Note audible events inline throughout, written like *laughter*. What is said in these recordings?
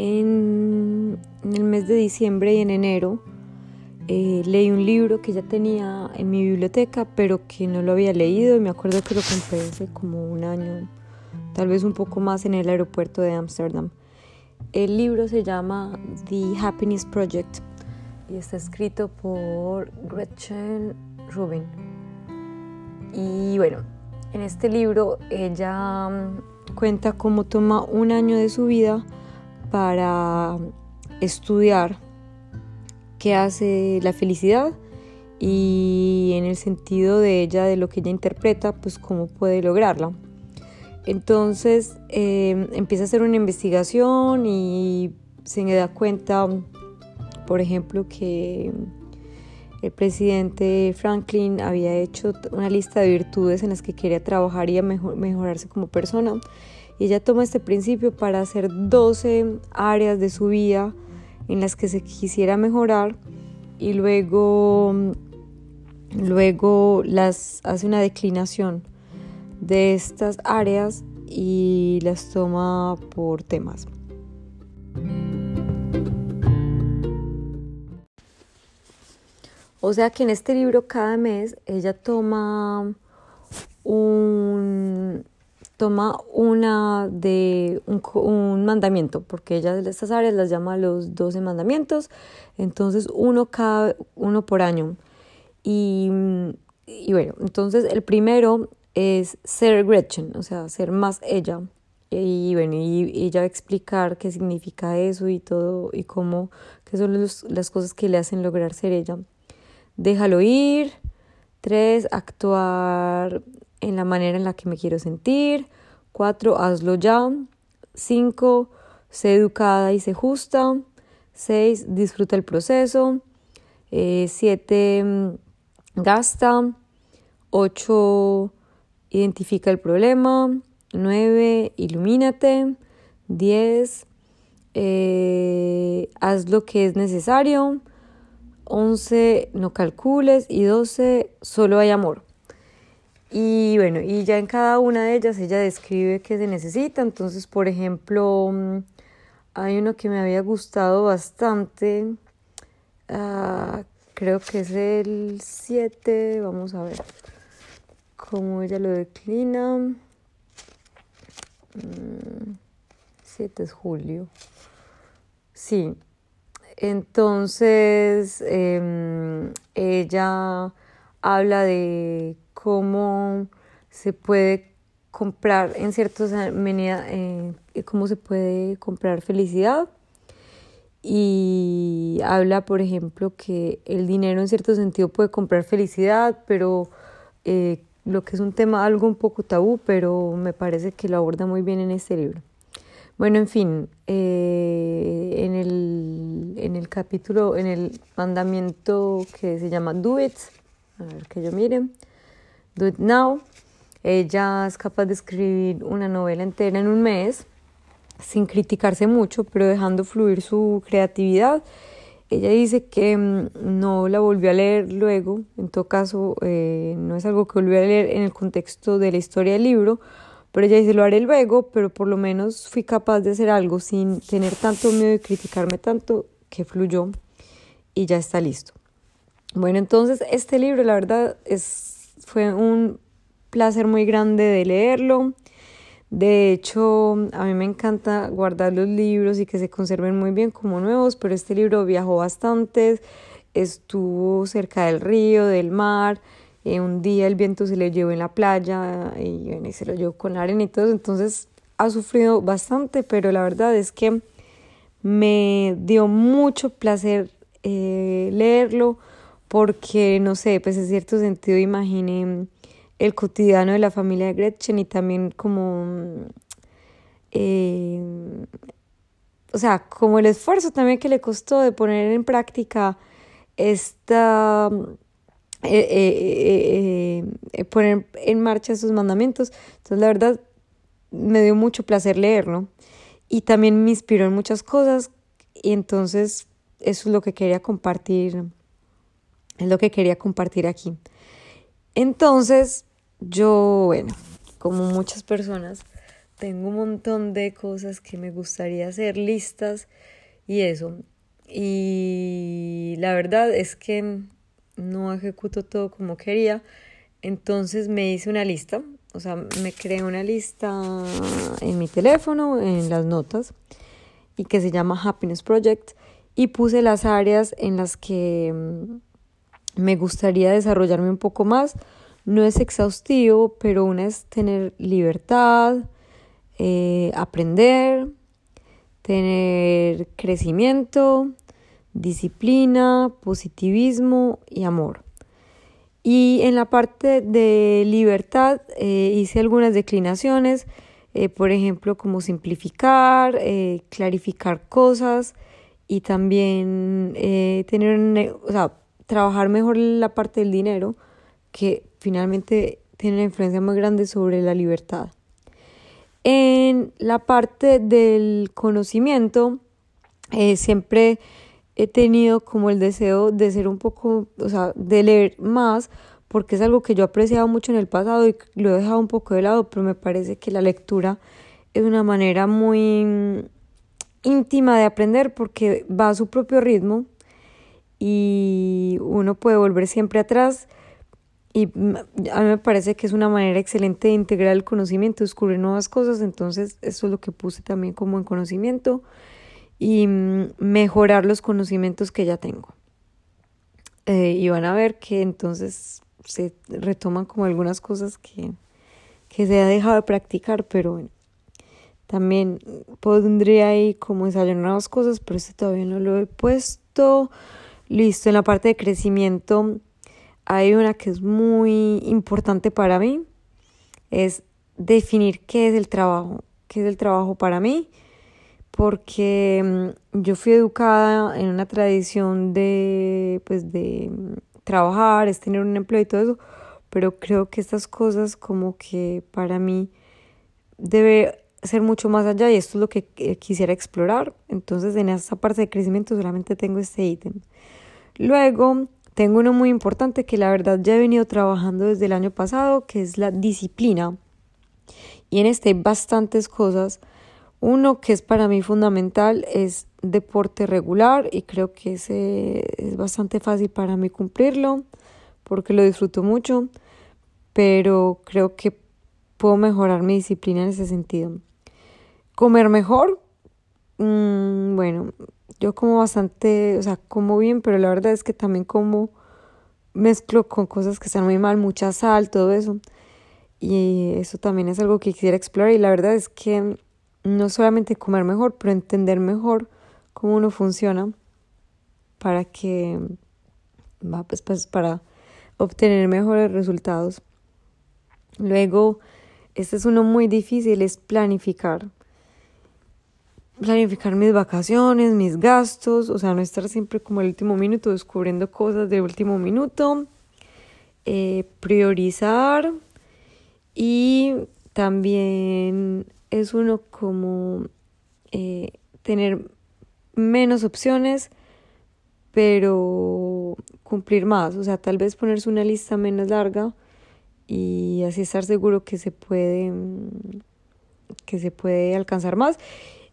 en, el mes de diciembre y en enero eh, leí un libro que ya tenía en mi biblioteca, pero que no lo había leído me acuerdo que lo compré hace como un año, tal vez un poco más en el aeropuerto de Ámsterdam. El libro se llama The Happiness Project y está escrito por Gretchen Rubin. Y bueno, en este libro ella mm, cuenta cómo toma un año de su vida para estudiar qué hace la felicidad y en el sentido de ella, de lo que ella interpreta, pues cómo puede lograrla. Entonces em, empieza a hacer una investigación y se da cuenta, por ejemplo, que el presidente Franklin había hecho una lista de virtudes en las que quería trabajar y mejorarse como persona. Y ella toma este principio para hacer 12 áreas de su vida en las que se quisiera mejorar y luego, luego las hace una declinación de estas áreas y las toma por temas. O sea que en este libro cada mes ella toma un toma una de un, mandamiento, porque ella de estas áreas las llama los 12 mandamientos, entonces uno cada uno por año. Y, y bueno, entonces el primero es ser Gretchen, o sea, ser más ella. Y bueno, y ella va explicar qué significa eso y todo, y cómo, qué son las cosas que le hacen lograr ser ella déjalo ir. Tres, actuar en la manera en la que me quiero sentir. Cuatro, hazlo ya. Cinco, sé educada y sé justa. Seis, disfruta el proceso. Eh, siete, gasta. Ocho, identifica el problema. Nueve, ilumínate. Diez, eh, haz lo que es necesario. 11 no calcules y 12 solo hay amor. Y bueno, y ya en cada una de ellas ella describe qué se necesita. Entonces, por ejemplo, mm, hay uno que me había gustado bastante. Ah, creo que es el 7. Vamos a ver cómo ella lo declina. 7 mm, es julio. Sí, entonces, em, ella habla de cómo se puede comprar en ciertas medidas, eh, cómo se puede comprar felicidad. Y habla, por ejemplo, que el dinero en cierto sentido puede comprar felicidad, pero eh, lo que es un tema algo un poco tabú, pero me parece que lo aborda muy bien en este libro. Bueno, en fin, eh, en, el, en el capítulo, en el mandamiento que se llama Do It, a ver que yo mire, Do It Now, ella es capaz de escribir una novela entera en un mes, sin criticarse mucho, pero dejando fluir su creatividad. Ella dice que mm, no la volvió a leer luego, en todo caso eh, no es algo que volvió a leer en el contexto de la historia del libro, pero ella dice, lo haré luego, pero por lo menos fui capaz de hacer algo sin tener tanto miedo y criticarme tanto que fluyó y ya está listo. Bueno, entonces este libro la verdad es, fue un placer muy grande de leerlo. De hecho, a mí me encanta guardar los libros y que se conserven muy bien como nuevos, pero este libro viajó bastante, estuvo cerca del río, del mar, eh, un día el viento se le llevó en la playa y, se lo llevó con la arena y todo, entonces ha sufrido bastante, pero la verdad es que me dio mucho placer eh, leerlo porque, no sé, pues en cierto sentido imaginé el cotidiano de la familia de Gretchen y también como, eh, o sea, como el esfuerzo también que le costó de poner en práctica esta eh, eh, poner en marcha esos mandamientos. Entonces, la verdad, me dio mucho placer leerlo y también me inspiró en muchas cosas y entonces eso es lo que quería compartir, es lo que quería compartir aquí. Entonces, yo, bueno, como muchas personas, tengo un montón de cosas que me gustaría hacer listas y eso. Y la verdad es que no ejecuto todo como quería. Entonces me hice una lista, o sea, me creé una lista en mi teléfono, en las notas, y que se llama Happiness Project, y puse las áreas en las que me gustaría desarrollarme un poco más. No es exhaustivo, pero una es tener libertad, eh, aprender, tener crecimiento, disciplina, positivismo y amor. Y en la parte de libertad eh, hice algunas declinaciones, eh, por ejemplo, como simplificar, clarificar cosas y también tener, o sea, trabajar mejor la parte del dinero, que finalmente tiene una influencia muy grande sobre la libertad. En la parte del conocimiento, siempre he tenido como el deseo de ser un poco, o sea, de leer más, porque es algo que yo he apreciado mucho en el pasado y lo he dejado un poco de lado, pero me parece que la lectura es una manera muy íntima de aprender porque va a su propio ritmo y uno puede volver siempre atrás y a mí me parece que es una manera excelente de integrar el conocimiento, descubrir nuevas cosas, entonces eso es lo que puse también como en conocimiento y mejorar los conocimientos que ya tengo. Eh, y van a ver que entonces se retoman como algunas cosas que, que se ha dejado de practicar, pero bueno. También pondría ahí como ensayar nuevas cosas, pero este todavía no lo he puesto. Listo, en la parte de crecimiento hay una que es muy importante para mí, es definir qué es el trabajo, qué es el trabajo para mí porque mm, yo fui educada en una tradición de, pues, de mm, trabajar, es tener un empleo y todo eso, pero creo que estas cosas como que para mí debe ser mucho más allá y esto es lo que quisiera explorar. Entonces en esa parte de crecimiento solamente tengo este ítem. Luego tengo uno muy importante que la verdad ya he venido trabajando desde el año pasado, que es la disciplina. Y en este hay bastantes cosas uno que es para mí fundamental es deporte regular y creo que ese es bastante fácil para mí cumplirlo porque lo disfruto mucho, pero creo que puedo mejorar mi disciplina en ese sentido. Comer mejor, mm, bueno, yo como bastante, o sea, como bien, pero la verdad es que también como mezclo con cosas que están muy mal, mucha sal, todo eso. Y eso también es algo que quisiera explorar y la verdad es que no solamente comer mejor, pero entender mejor cómo uno funciona para que va pues, pues, para obtener mejores resultados. Luego, este es uno muy difícil, es planificar. Planificar mis vacaciones, mis gastos, o sea, no estar siempre como el último minuto descubriendo cosas de último minuto. Eh, priorizar y también es uno como eh, tener menos opciones, pero cumplir más, o sea, tal vez ponerse una lista menos larga y así estar seguro que se puede que se puede alcanzar más.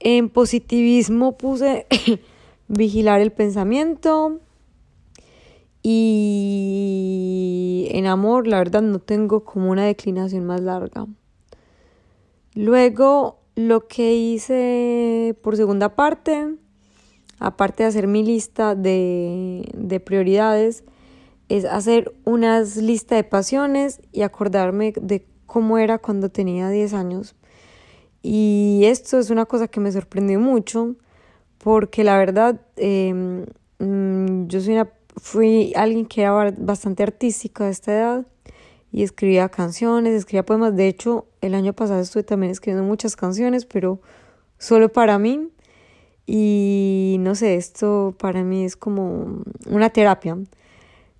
En positivismo puse *coughs* vigilar el pensamiento y en amor, la verdad no tengo como una declinación más larga. Luego, lo que hice por segunda parte, aparte de hacer mi lista de, de prioridades, es hacer unas listas de pasiones y acordarme de cómo era cuando tenía 10 años. Y esto es una cosa que me sorprendió mucho porque la verdad em, mm, yo soy una, fui alguien que era bastante artística a esta edad y escribía canciones, escribía poemas. De hecho, el año pasado estuve también escribiendo muchas canciones, pero solo para mí. Y no sé, esto para mí es como una terapia.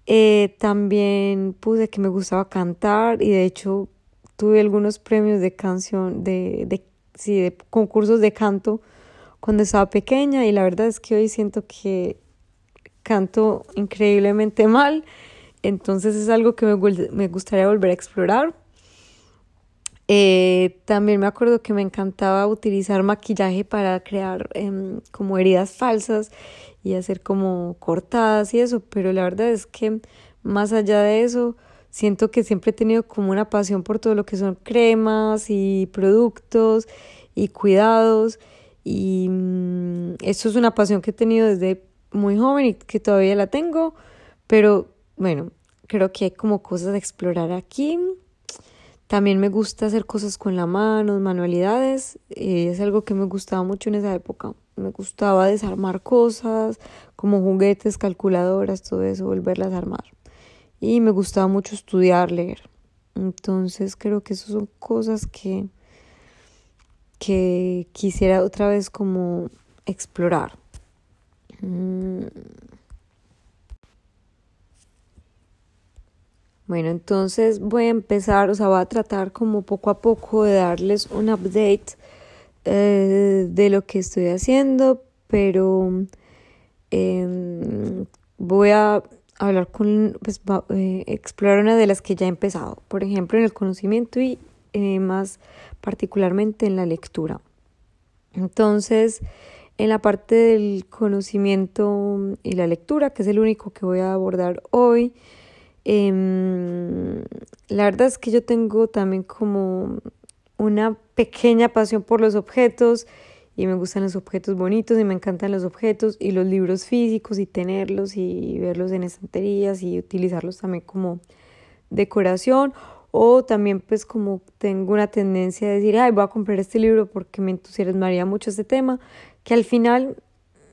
Eh, también puse que me gustaba cantar y de hecho tuve algunos premios de canción, de, de, sí, de concursos de canto cuando estaba pequeña y la verdad es que hoy siento que canto increíblemente *laughs* mal entonces es algo que me, me gustaría volver a explorar. Eh, también me acuerdo que me encantaba utilizar maquillaje para crear em, como heridas falsas y hacer como cortadas y eso, pero la verdad es que más allá de eso, siento que siempre he tenido como una pasión por todo lo que son cremas y productos y cuidados y mm, esto es una pasión que he tenido desde muy joven y que todavía la tengo, pero bueno, creo que hay como cosas a explorar aquí. También me gusta hacer cosas con la mano, manualidades. Eh, es algo que me gustaba mucho en esa época. Me gustaba desarmar cosas como juguetes, calculadoras, todo eso, volverlas a armar. Y me gustaba mucho estudiar, leer. Entonces creo que esas son cosas que, que quisiera otra vez como explorar. Mm. Bueno, entonces voy a empezar, o sea, voy a tratar como poco a poco de darles un update eh, de lo que estoy haciendo, pero em, voy a hablar con, pues, eh, explorar una de las que ya he empezado, por ejemplo, en el conocimiento y eh, más particularmente en la lectura. Entonces, en la parte del conocimiento y la lectura, que es el único que voy a abordar hoy, Em, la verdad es que yo tengo también como una pequeña pasión por los objetos y me gustan los objetos bonitos y me encantan los objetos y los libros físicos y tenerlos y verlos en estanterías y utilizarlos también como decoración o también pues como tengo una tendencia a decir, ay, voy a comprar este libro porque me entusiasmaría mucho este tema, que al final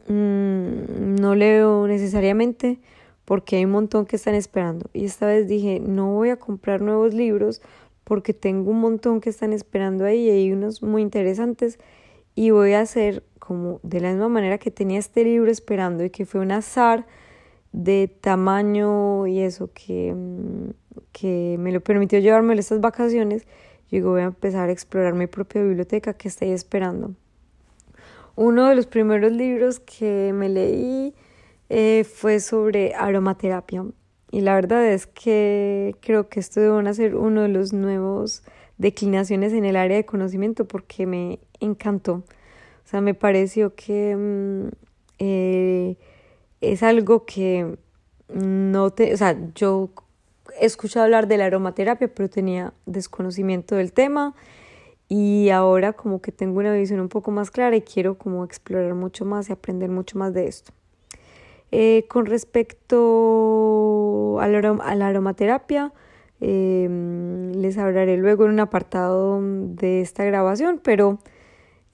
mmm, no leo necesariamente, porque hay un montón que están esperando. Y esta vez dije, no voy a comprar nuevos libros porque tengo un montón que están esperando ahí y hay unos muy interesantes y voy a hacer como de la misma manera que tenía este libro esperando y que fue un azar de tamaño y eso que, mm, que me lo permitió llevarme estas vacaciones, yo voy a empezar a explorar mi propia biblioteca que estoy esperando. Uno de los primeros libros que me leí eh, fue sobre aromaterapia. Y la verdad es que creo que esto debe ser uno de los nuevos declinaciones en el área de conocimiento porque me encantó. O sea, me pareció que mm, eh, es algo que no te, o sea, yo he escuchado hablar de la aromaterapia, pero tenía desconocimiento del tema y ahora como que tengo una visión un poco más clara y quiero como explorar mucho más y aprender mucho más de esto. Eh, con respecto a la, aromaterapia, em, les hablaré luego en un apartado de esta grabación, pero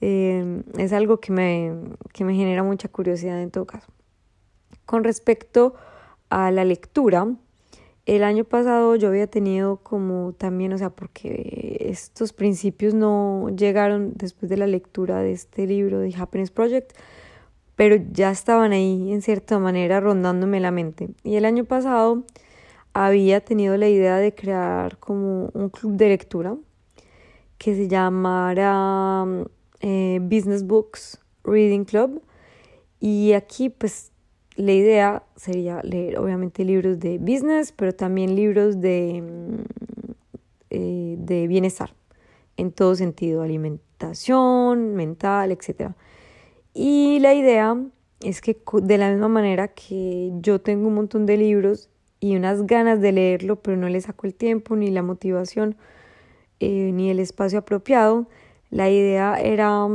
em, es algo que me, que me genera mucha curiosidad en todo caso. Con respecto a la lectura, el año pasado yo había tenido como también, o sea, porque estos principios no llegaron después de la lectura de este libro de Happiness Project, pero ya estaban ahí en cierta manera rondándome la mente. Y el año pasado había tenido la idea de crear como un club de lectura que se llamara eh, Business Books Reading Club. Y aquí pues la idea sería leer obviamente libros de business, pero también libros de, mm, eh, de bienestar, en todo sentido, alimentación, mental, etcétera. Y la idea es que de la misma manera que yo tengo un montón de libros y unas ganas de leerlo, pero no le saco el tiempo, ni la motivación, eh, ni el espacio apropiado, la idea era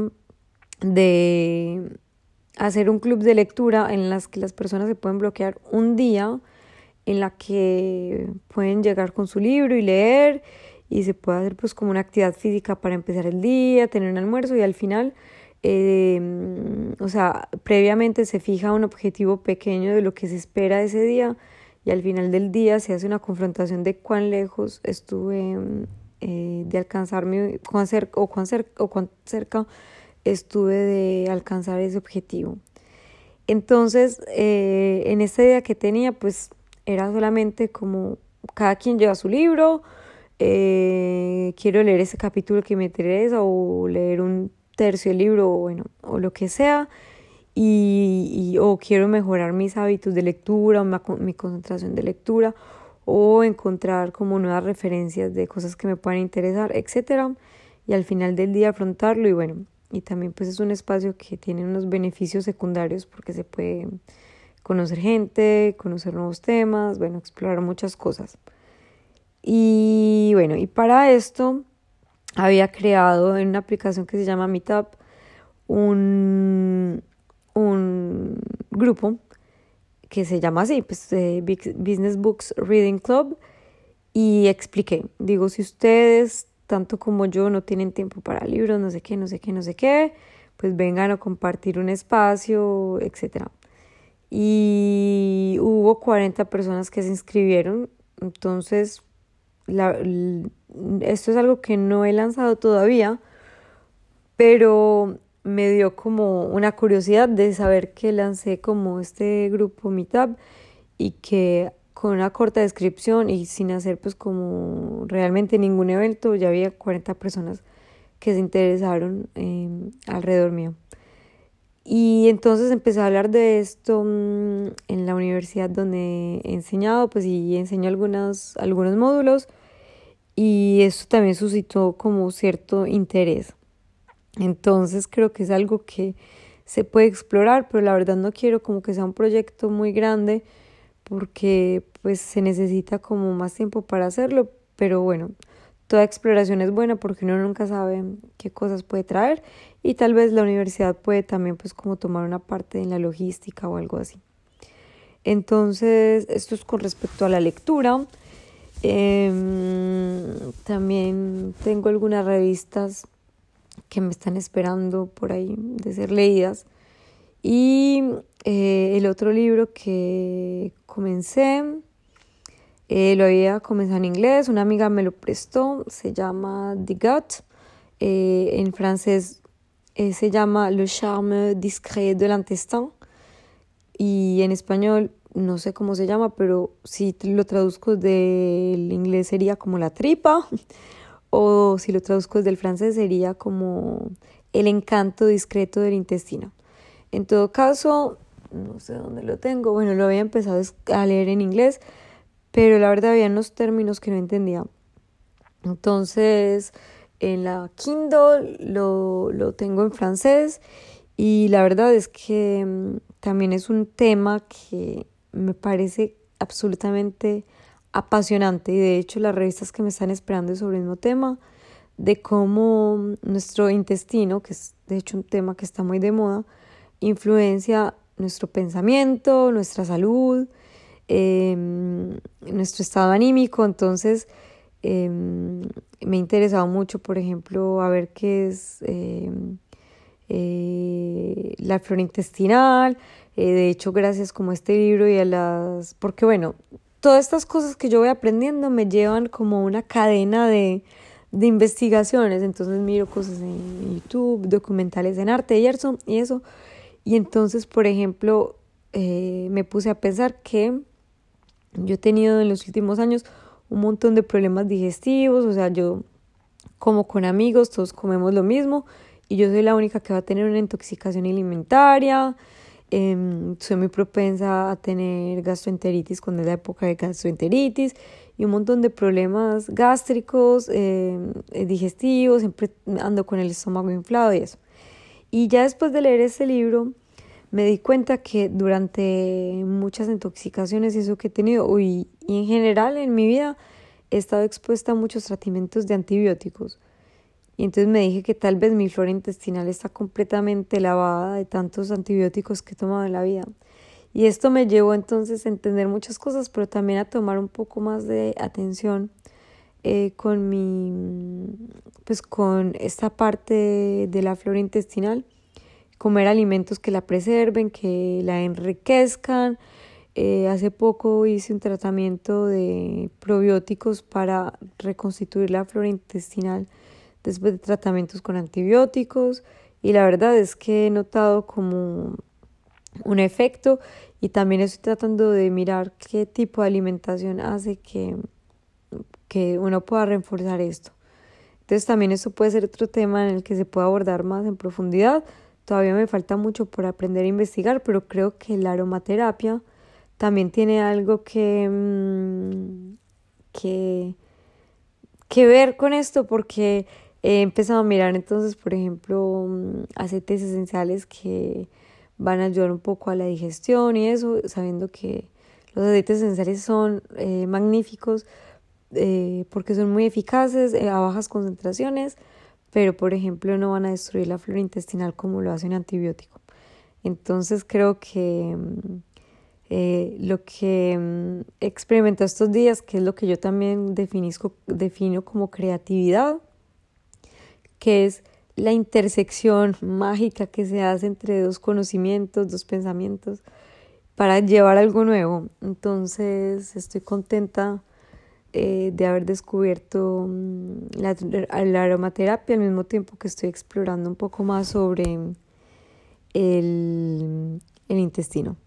de hacer un club de lectura en las que las personas se pueden bloquear un día en la que pueden llegar con su libro y leer y se puede hacer pues como una actividad física para empezar el día, tener un almuerzo y al final eh, o sea, previamente se fija un objetivo pequeño de lo que se espera ese día y al final del día se hace una confrontación de cuán lejos estuve eh, de alcanzar mi, cuán cerca, o, cuán cerca, o cuán cerca estuve de alcanzar ese objetivo. Entonces, eh, en esta idea que tenía, pues era solamente como cada quien lleva su libro, eh, quiero leer ese capítulo que me interesa o leer un tercio el libro o bueno, o lo que sea, y, o quiero mejorar mis hábitos de lectura o mi concentración de lectura, o encontrar como nuevas referencias de cosas que me puedan interesar, etcétera, y al final del día afrontarlo y bueno, y también pues es un espacio que tiene unos beneficios secundarios porque se puede conocer gente, conocer nuevos temas, bueno, explorar muchas cosas. Y bueno, y para esto había creado en una aplicación que se llama Meetup un, un grupo que se llama así, pues eh, Business Books Reading Club y expliqué, digo, si ustedes tanto como yo no tienen tiempo para libros, no sé qué, no sé qué, no sé qué, pues vengan a compartir un espacio, etc. Y hubo 40 personas que se inscribieron, entonces esto es algo que no he lanzado todavía, pero me dio como una curiosidad de saber que lancé como este grupo Meetup y que con una corta descripción y sin hacer pues como realmente ningún evento, ya había 40 personas que se interesaron em, alrededor mío. Y entonces empecé a hablar de esto mm, en la universidad donde he enseñado, pues y enseño algunos, algunos módulos y eso también suscitó como cierto interés. Entonces creo que es algo que se puede explorar, pero la verdad no quiero como que sea un proyecto muy grande porque pues se necesita como más tiempo para hacerlo, pero bueno, toda exploración es buena porque uno nunca sabe qué cosas puede traer y tal vez la universidad puede también pues como tomar una parte en la logística o algo así. Entonces, esto es con respecto a la lectura. Em, también tengo algunas revistas que me están esperando por ahí de ser leídas. Y eh, el otro libro que comencé, eh, lo había comenzado en inglés, una amiga me lo prestó, se llama The Gut, eh, en francés se llama Le charme discret de l'intestin y en español no sé cómo se llama, pero si lo traduzco del inglés sería como la tripa o si lo traduzco del francés sería como el encanto discreto del intestino. En todo caso, no sé dónde lo tengo, bueno, lo había empezado a leer en inglés, pero la verdad había unos términos que no entendía. Entonces, en la Kindle lo, lo tengo en francés y la verdad es que mm, también es un tema que me parece absolutamente apasionante y de hecho las revistas que me están esperando es sobre el mismo tema de cómo nuestro intestino, que es de hecho un tema que está muy de moda, influencia nuestro pensamiento, nuestra salud, em, nuestro estado anímico. Entonces, em, me ha interesado mucho, por ejemplo, a ver qué es em, eh, la flora intestinal. Eh, de hecho, gracias como a este libro y a las... Porque bueno, todas estas cosas que yo voy aprendiendo me llevan como una cadena de, de investigaciones. Entonces miro cosas en YouTube, documentales en arte y eso. Y eso y entonces, por ejemplo, eh, me puse a pensar que yo he tenido en los últimos años un montón de problemas digestivos, o sea, yo como con amigos, todos comemos lo mismo y yo soy la única que va a tener una intoxicación alimentaria, em, soy muy propensa a tener gastroenteritis cuando es la época de gastroenteritis y un montón de problemas gástricos, em, digestivos, siempre ando con el estómago inflado y eso. Y ya después de leer ese libro, me di cuenta que durante muchas intoxicaciones y eso que he tenido, y, en general en mi vida, he estado expuesta a muchos tratamientos de antibióticos. Y entonces me dije que tal vez mi flora intestinal está completamente lavada de tantos antibióticos que he tomado en la vida. Y esto me llevó entonces a entender muchas cosas, pero también a tomar un poco más de atención eh, con mi, pues con esta parte de la flora intestinal, comer alimentos que la preserven, que la enriquezcan. Eh, hace poco hice un tratamiento de probióticos para reconstituir la flora intestinal después de tratamientos con antibióticos y la verdad es que he notado como un efecto y también estoy tratando de mirar qué tipo de alimentación hace que que uno pueda reforzar esto. Entonces también eso puede ser otro tema en el que se puede abordar más en profundidad. Todavía me falta mucho por aprender a investigar, pero creo que la aromaterapia también tiene algo que, mm, que, que ver con esto porque he empezado a mirar entonces, por ejemplo, mm, aceites esenciales que van a ayudar un poco a la digestión y eso, sabiendo que los aceites esenciales son eh, magníficos eh, porque son muy eficaces eh, a bajas concentraciones, pero por ejemplo no van a destruir la flora intestinal como lo hace un antibiótico. Entonces creo que mm, lo que mm, he experimentado estos días, que es lo que yo también defino como creatividad, que es la intersección mágica que se hace entre dos conocimientos, dos pensamientos, para llevar algo nuevo. Entonces estoy contenta eh, de haber descubierto mm, la, aromaterapia al mismo tiempo que estoy explorando un poco más sobre el intestino.